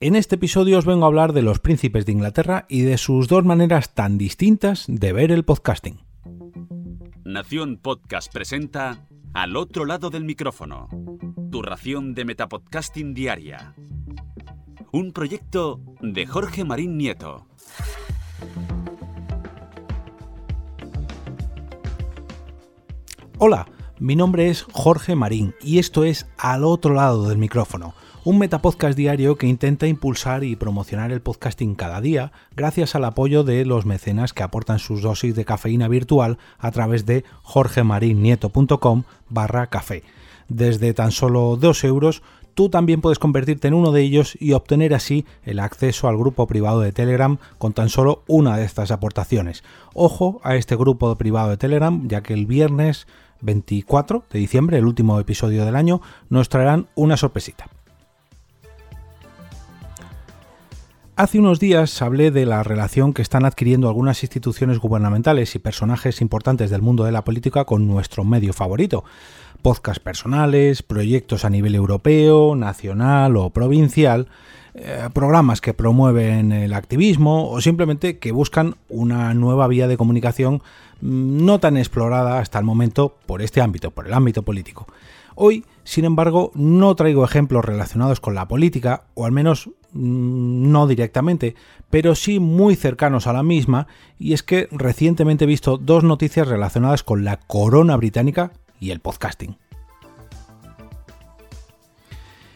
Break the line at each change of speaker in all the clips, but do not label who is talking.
En este episodio os vengo a hablar de los príncipes de Inglaterra y de sus dos maneras tan distintas de ver el podcasting.
Nación Podcast presenta Al otro lado del micrófono, tu ración de Metapodcasting Diaria. Un proyecto de Jorge Marín Nieto.
Hola, mi nombre es Jorge Marín y esto es Al otro lado del micrófono un metapodcast diario que intenta impulsar y promocionar el podcasting cada día gracias al apoyo de los mecenas que aportan sus dosis de cafeína virtual a través de jorgemarinieto.com barra café. Desde tan solo 2 euros tú también puedes convertirte en uno de ellos y obtener así el acceso al grupo privado de Telegram con tan solo una de estas aportaciones. Ojo a este grupo privado de Telegram, ya que el viernes 24 de diciembre, el último episodio del año, nos traerán una sorpresita. Hace unos días hablé de la relación que están adquiriendo algunas instituciones gubernamentales y personajes importantes del mundo de la política con nuestro medio favorito. Podcasts personales, proyectos a nivel europeo, nacional o provincial, eh, programas que promueven el activismo o simplemente que buscan una nueva vía de comunicación mm, no tan explorada hasta el momento por este ámbito, por el ámbito político. Hoy, sin embargo, no traigo ejemplos relacionados con la política, o al menos mm, no directamente, pero sí muy cercanos a la misma, y es que recientemente he visto dos noticias relacionadas con la corona británica y el podcasting.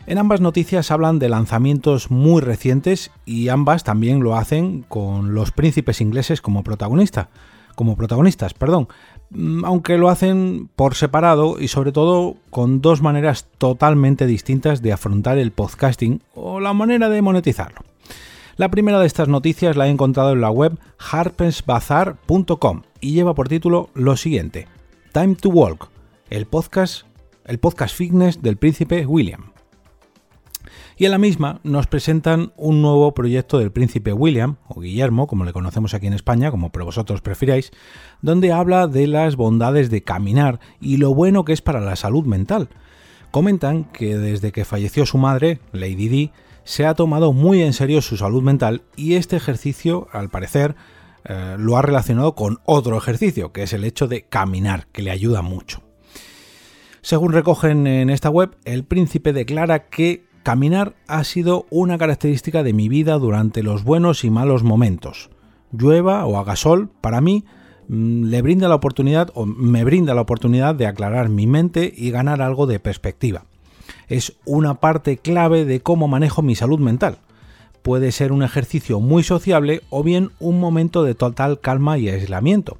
En ambas noticias hablan de lanzamientos muy recientes y ambas también lo hacen con los príncipes ingleses como protagonista, como protagonistas, perdón, aunque lo hacen por separado y sobre todo con dos maneras totalmente distintas de afrontar el podcasting o la manera de monetizarlo. La primera de estas noticias la he encontrado en la web harpensbazar.com y lleva por título lo siguiente: Time to Walk, el podcast, el podcast fitness del príncipe William y en la misma nos presentan un nuevo proyecto del príncipe William, o Guillermo, como le conocemos aquí en España, como vosotros prefiráis, donde habla de las bondades de caminar y lo bueno que es para la salud mental. Comentan que desde que falleció su madre, Lady Di, se ha tomado muy en serio su salud mental y este ejercicio, al parecer, eh, lo ha relacionado con otro ejercicio, que es el hecho de caminar, que le ayuda mucho. Según recogen en esta web, el príncipe declara que Caminar ha sido una característica de mi vida durante los buenos y malos momentos. Llueva o haga sol, para mí mm, le brinda la oportunidad o me brinda la oportunidad de aclarar mi mente y ganar algo de perspectiva. Es una parte clave de cómo manejo mi salud mental. Puede ser un ejercicio muy sociable o bien un momento de total calma y aislamiento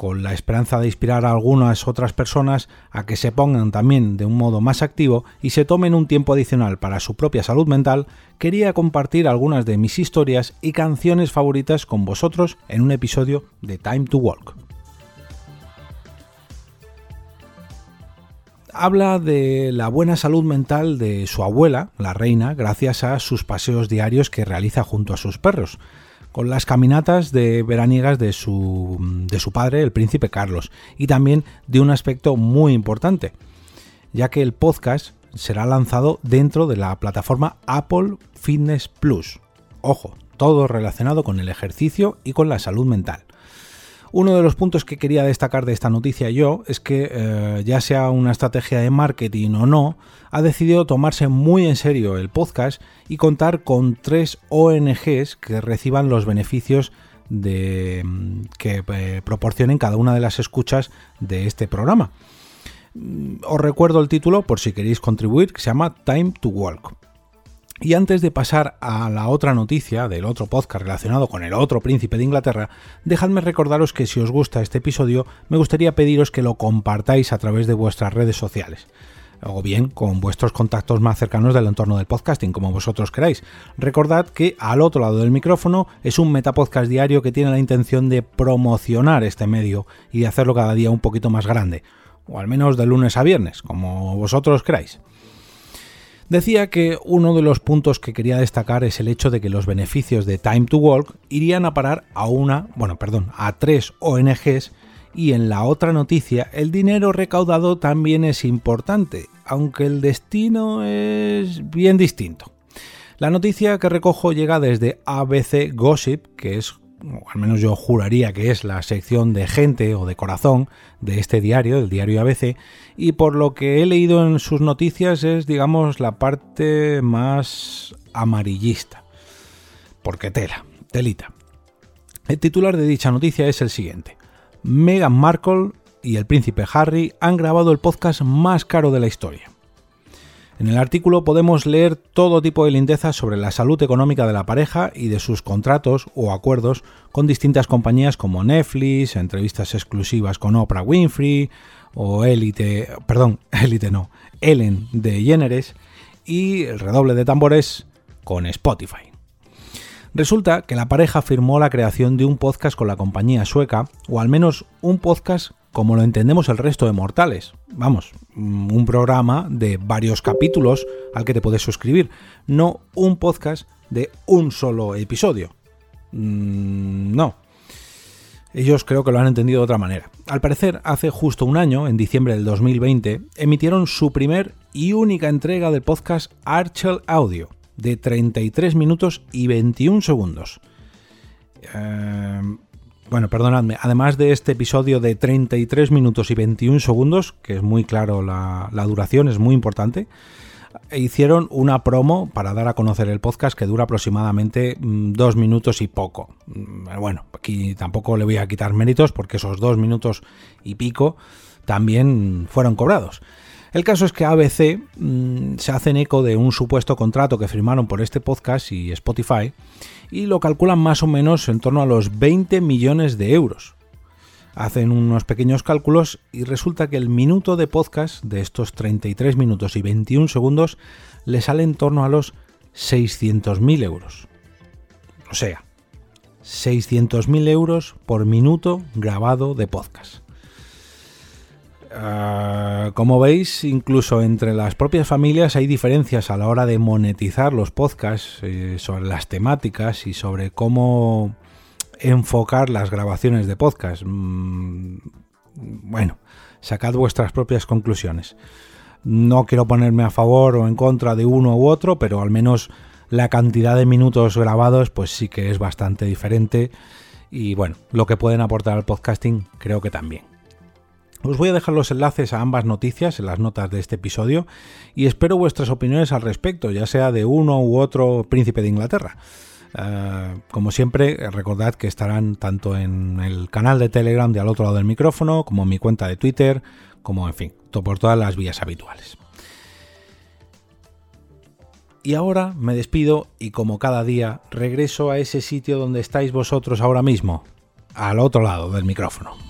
con la esperanza de inspirar a algunas otras personas a que se pongan también de un modo más activo y se tomen un tiempo adicional para su propia salud mental, quería compartir algunas de mis historias y canciones favoritas con vosotros en un episodio de Time to Walk. habla de la buena salud mental de su abuela, la reina, gracias a sus paseos diarios que realiza junto a sus perros con las caminatas de veraniegas de su, de su padre, el príncipe Carlos, y también de un aspecto muy importante, ya que el podcast será lanzado dentro de la plataforma Apple Fitness Plus. Ojo, todo relacionado con el ejercicio y con la salud mental. Uno de los puntos que quería destacar de esta noticia yo es que, eh, ya sea una estrategia de marketing o no, ha decidido tomarse muy en serio el podcast y contar con tres ONGs que reciban los beneficios de, mm, que eh, proporcionen cada una de las escuchas de este programa. Mm, os recuerdo el título por si queréis contribuir, que se llama Time to Walk. Y antes de pasar a la otra noticia del otro podcast relacionado con el otro príncipe de Inglaterra, dejadme recordaros que si os gusta este episodio, me gustaría pediros que lo compartáis a través de vuestras redes sociales o bien con vuestros contactos más cercanos del entorno del podcasting, como vosotros queráis. Recordad que al otro lado del micrófono es un metapodcast diario que tiene la intención de promocionar este medio y de hacerlo cada día un poquito más grande, o al menos de lunes a viernes, como vosotros queráis. Decía que uno de los puntos que quería destacar es el hecho de que los beneficios de Time to Walk irían a parar a una, bueno, perdón, a tres ONGs y en la otra noticia el dinero recaudado también es importante, aunque el destino es bien distinto. La noticia que recojo llega desde ABC Gossip, que es, al menos yo juraría que es la sección de gente o de corazón de este diario, el diario ABC, y por lo que he leído en sus noticias es, digamos, la parte más amarillista. Porque tela, telita. El titular de dicha noticia es el siguiente. Meghan Markle y el príncipe Harry han grabado el podcast más caro de la historia. En el artículo podemos leer todo tipo de lindezas sobre la salud económica de la pareja y de sus contratos o acuerdos con distintas compañías como Netflix, entrevistas exclusivas con Oprah Winfrey o Elite, perdón, Elite no, Ellen de Jenneres y el redoble de tambores con Spotify. Resulta que la pareja firmó la creación de un podcast con la compañía sueca, o al menos un podcast como lo entendemos el resto de mortales. Vamos, mm, un programa de varios capítulos al que te puedes suscribir, no un podcast de un solo episodio. Mm, no. Ellos creo que lo han entendido de otra manera. Al parecer, hace justo un año, en diciembre del 2020, emitieron su primer y única entrega del podcast Archel Audio, de 33 minutos y 21 segundos. Eh, bueno, perdonadme, además de este episodio de 33 minutos y 21 segundos, que es muy claro la, duración, es muy importante, hicieron una promo para dar a conocer el podcast que dura aproximadamente mm, dos minutos y poco. Mm, bueno, aquí tampoco le voy a quitar méritos porque esos dos minutos y pico también fueron cobrados. El caso es que ABC mm, se hacen eco de un supuesto contrato que firmaron por este podcast y Spotify y lo calculan más o menos en torno a los 20 millones de euros. Hacen unos pequeños cálculos y resulta que el minuto de podcast de estos 33 minutos y 21 segundos le sale en torno a los 600.000 euros. O sea, 600.000 euros por minuto grabado de podcast. Ah, como veis, incluso entre las propias familias hay diferencias a la hora de monetizar los podcasts eh, sobre las temáticas y sobre cómo enfocar las grabaciones de podcast. Mm, bueno, sacad vuestras propias conclusiones. No quiero ponerme a favor o en contra de uno u otro, pero al menos la cantidad de minutos grabados pues sí que es bastante diferente y bueno, lo que pueden aportar al podcasting creo que también. Os voy a dejar los enlaces a ambas noticias en las notas de este episodio y espero vuestras opiniones al respecto, ya sea de uno u otro príncipe de Inglaterra. Eh, como siempre, recordad que estarán tanto en el canal de Telegram de al otro lado del micrófono, como en mi cuenta de Twitter, como en fin, por todas las vías habituales. Y ahora me despido y como cada día regreso a ese sitio donde estáis vosotros ahora mismo, al otro lado del micrófono.